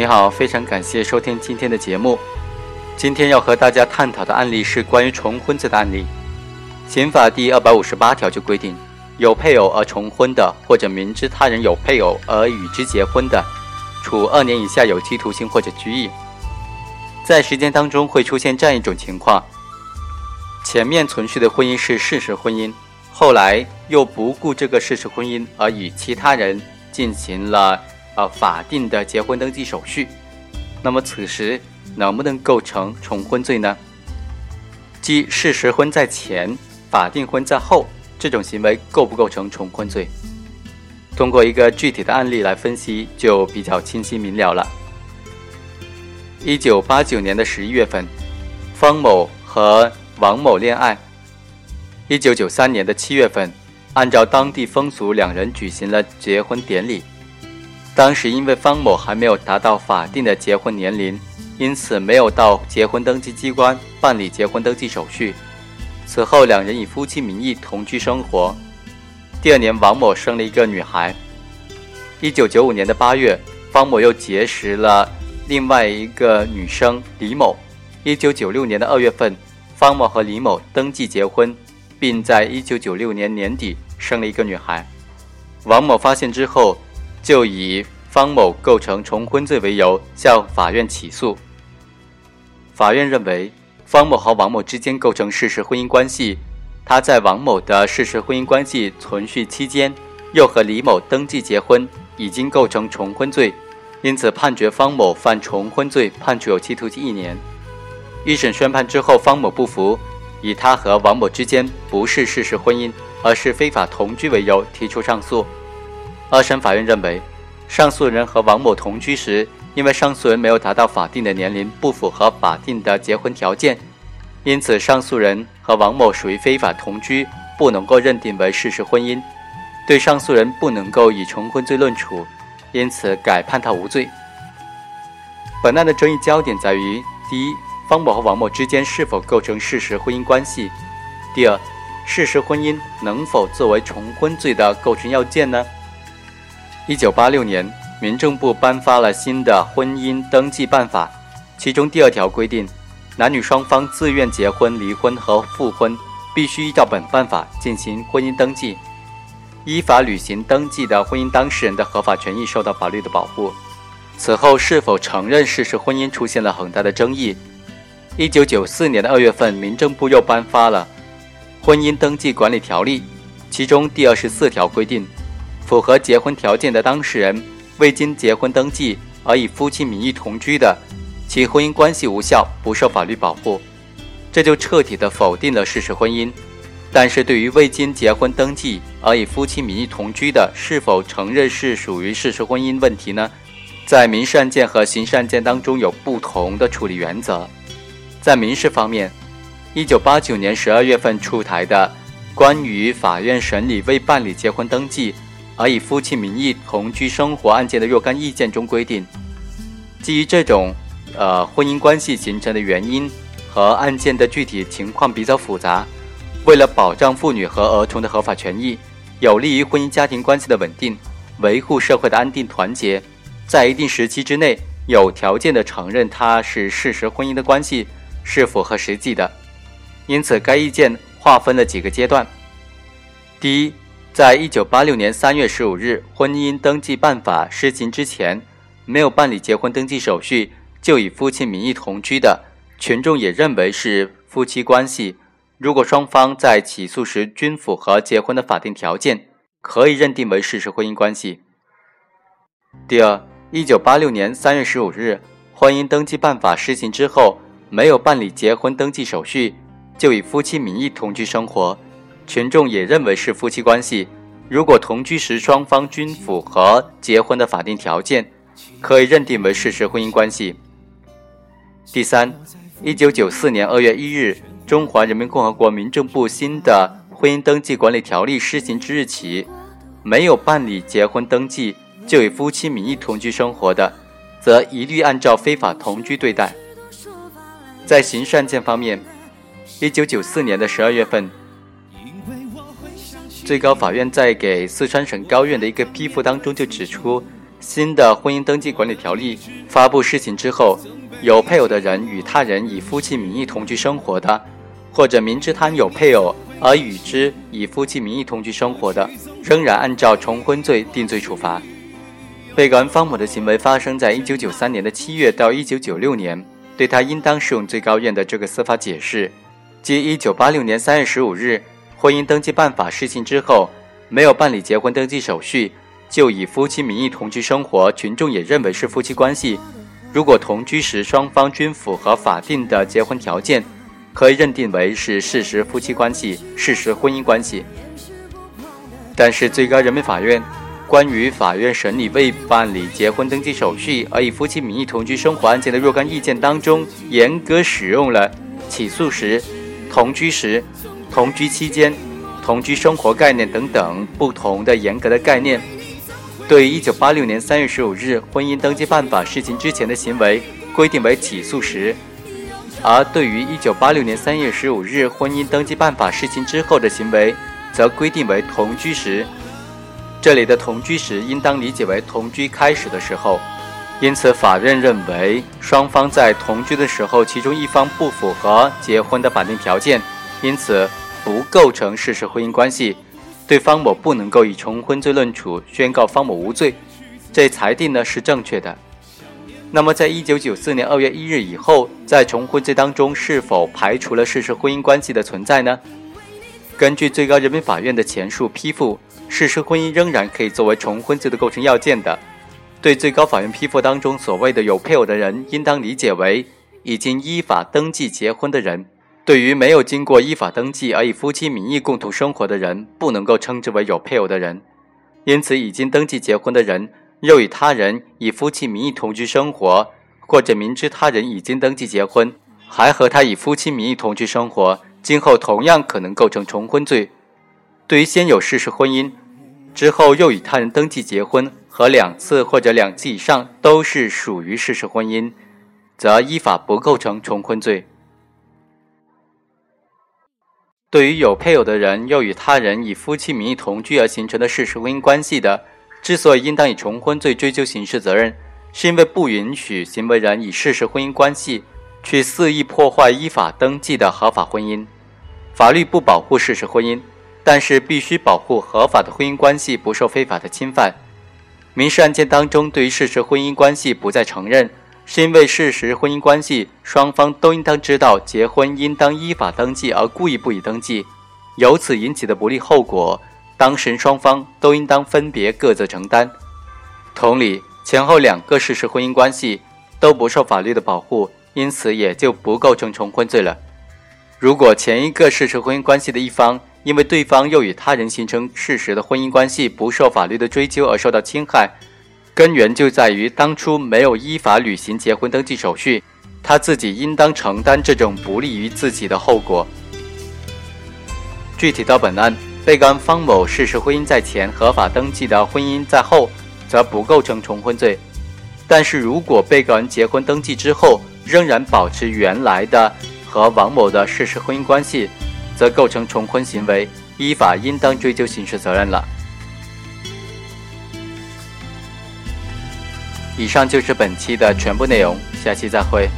你好，非常感谢收听今天的节目。今天要和大家探讨的案例是关于重婚罪的案例。刑法第二百五十八条就规定，有配偶而重婚的，或者明知他人有配偶而与之结婚的，处二年以下有期徒刑或者拘役。在实践当中会出现这样一种情况：前面存续的婚姻是事实婚姻，后来又不顾这个事实婚姻而与其他人进行了。呃，法定的结婚登记手续，那么此时能不能构成重婚罪呢？即事实婚在前，法定婚在后，这种行为构不构成重婚罪？通过一个具体的案例来分析，就比较清晰明了了。一九八九年的十一月份，方某和王某恋爱。一九九三年的七月份，按照当地风俗，两人举行了结婚典礼。当时因为方某还没有达到法定的结婚年龄，因此没有到结婚登记机关办理结婚登记手续。此后，两人以夫妻名义同居生活。第二年，王某生了一个女孩。一九九五年的八月，方某又结识了另外一个女生李某。一九九六年的二月份，方某和李某登记结婚，并在一九九六年年底生了一个女孩。王某发现之后。就以方某构成重婚罪为由向法院起诉。法院认为，方某和王某之间构成事实婚姻关系，他在王某的事实婚姻关系存续期间又和李某登记结婚，已经构成重婚罪，因此判决方某犯重婚罪，判处有期徒刑一年。一审宣判之后，方某不服，以他和王某之间不是事实婚姻，而是非法同居为由提出上诉。二审法院认为，上诉人和王某同居时，因为上诉人没有达到法定的年龄，不符合法定的结婚条件，因此上诉人和王某属于非法同居，不能够认定为事实婚姻，对上诉人不能够以重婚罪论处，因此改判他无罪。本案的争议焦点在于：第一，方某和王某之间是否构成事实婚姻关系；第二，事实婚姻能否作为重婚罪的构成要件呢？一九八六年，民政部颁发了新的婚姻登记办法，其中第二条规定，男女双方自愿结婚、离婚和复婚，必须依照本办法进行婚姻登记，依法履行登记的婚姻当事人的合法权益受到法律的保护。此后是否承认事实婚姻出现了很大的争议。一九九四年的二月份，民政部又颁发了《婚姻登记管理条例》，其中第二十四条规定。符合结婚条件的当事人未经结婚登记而以夫妻名义同居的，其婚姻关系无效，不受法律保护，这就彻底的否定了事实婚姻。但是对于未经结婚登记而以夫妻名义同居的，是否承认是属于事实婚姻问题呢？在民事案件和刑事案件当中有不同的处理原则。在民事方面，一九八九年十二月份出台的《关于法院审理未办理结婚登记》。而以夫妻名义同居生活案件的若干意见中规定，基于这种呃婚姻关系形成的原因和案件的具体情况比较复杂，为了保障妇女和儿童的合法权益，有利于婚姻家庭关系的稳定，维护社会的安定团结，在一定时期之内有条件的承认它是事实婚姻的关系是符合实际的。因此，该意见划分了几个阶段，第一。在一九八六年三月十五日《婚姻登记办法》施行之前，没有办理结婚登记手续就以夫妻名义同居的，群众也认为是夫妻关系。如果双方在起诉时均符合结婚的法定条件，可以认定为事实婚姻关系。第二，一九八六年三月十五日《婚姻登记办法》施行之后，没有办理结婚登记手续就以夫妻名义同居生活。群众也认为是夫妻关系，如果同居时双方均符合结婚的法定条件，可以认定为事实婚姻关系。第三，一九九四年二月一日，中华人民共和国民政部新的婚姻登记管理条例施行之日起，没有办理结婚登记就以夫妻名义同居生活的，则一律按照非法同居对待。在刑事案件方面，一九九四年的十二月份。最高法院在给四川省高院的一个批复当中就指出，新的婚姻登记管理条例发布施行之后，有配偶的人与他人以夫妻名义同居生活的，或者明知他有配偶而与之以夫妻名义同居生活的，仍然按照重婚罪定罪处罚。被告人方某的行为发生在一九九三年的七月到一九九六年，对他应当适用最高院的这个司法解释，即一九八六年三月十五日婚姻登记办法施行之后，没有办理结婚登记手续，就以夫妻名义同居生活，群众也认为是夫妻关系。如果同居时双方均符合法定的结婚条件，可以认定为是事实夫妻关系、事实婚姻关系。但是最高人民法院。关于法院审理未办理结婚登记手续而以夫妻名义同居生活案件的若干意见当中，严格使用了起诉时、同居时、同居期间、同居生活概念等等不同的严格的概念。对于1986年3月15日婚姻登记办法施行之前的行为，规定为起诉时；而对于1986年3月15日婚姻登记办法施行之后的行为，则规定为同居时。这里的同居时应当理解为同居开始的时候，因此法院认为双方在同居的时候，其中一方不符合结婚的法定条件，因此不构成事实婚姻关系，对方某不能够以重婚罪论处，宣告方某无罪。这裁定呢是正确的。那么，在一九九四年二月一日以后，在重婚罪当中是否排除了事实婚姻关系的存在呢？根据最高人民法院的前述批复。事实婚姻仍然可以作为重婚罪的构成要件的。对最高法院批复当中所谓的有配偶的人，应当理解为已经依法登记结婚的人。对于没有经过依法登记而以夫妻名义共同生活的人，不能够称之为有配偶的人。因此，已经登记结婚的人，又与他人以夫妻名义同居生活，或者明知他人已经登记结婚，还和他以夫妻名义同居生活，今后同样可能构成重婚罪。对于先有事实婚姻，之后又与他人登记结婚和两次或者两次以上都是属于事实婚姻，则依法不构成重婚罪。对于有配偶的人又与他人以夫妻名义同居而形成的事实婚姻关系的，之所以应当以重婚罪追究刑事责任，是因为不允许行为人以事实婚姻关系去肆意破坏依法登记的合法婚姻。法律不保护事实婚姻。但是必须保护合法的婚姻关系不受非法的侵犯。民事案件当中，对于事实婚姻关系不再承认，是因为事实婚姻关系双方都应当知道结婚应当依法登记而故意不予登记，由此引起的不利后果，当事人双方都应当分别各自承担。同理，前后两个事实婚姻关系都不受法律的保护，因此也就不构成重婚罪了。如果前一个事实婚姻关系的一方，因为对方又与他人形成事实的婚姻关系，不受法律的追究而受到侵害，根源就在于当初没有依法履行结婚登记手续，他自己应当承担这种不利于自己的后果。具体到本案，被告人方某事实婚姻在前，合法登记的婚姻在后，则不构成重婚罪；但是如果被告人结婚登记之后，仍然保持原来的和王某的事实婚姻关系，则构成重婚行为，依法应当追究刑事责任了。以上就是本期的全部内容，下期再会。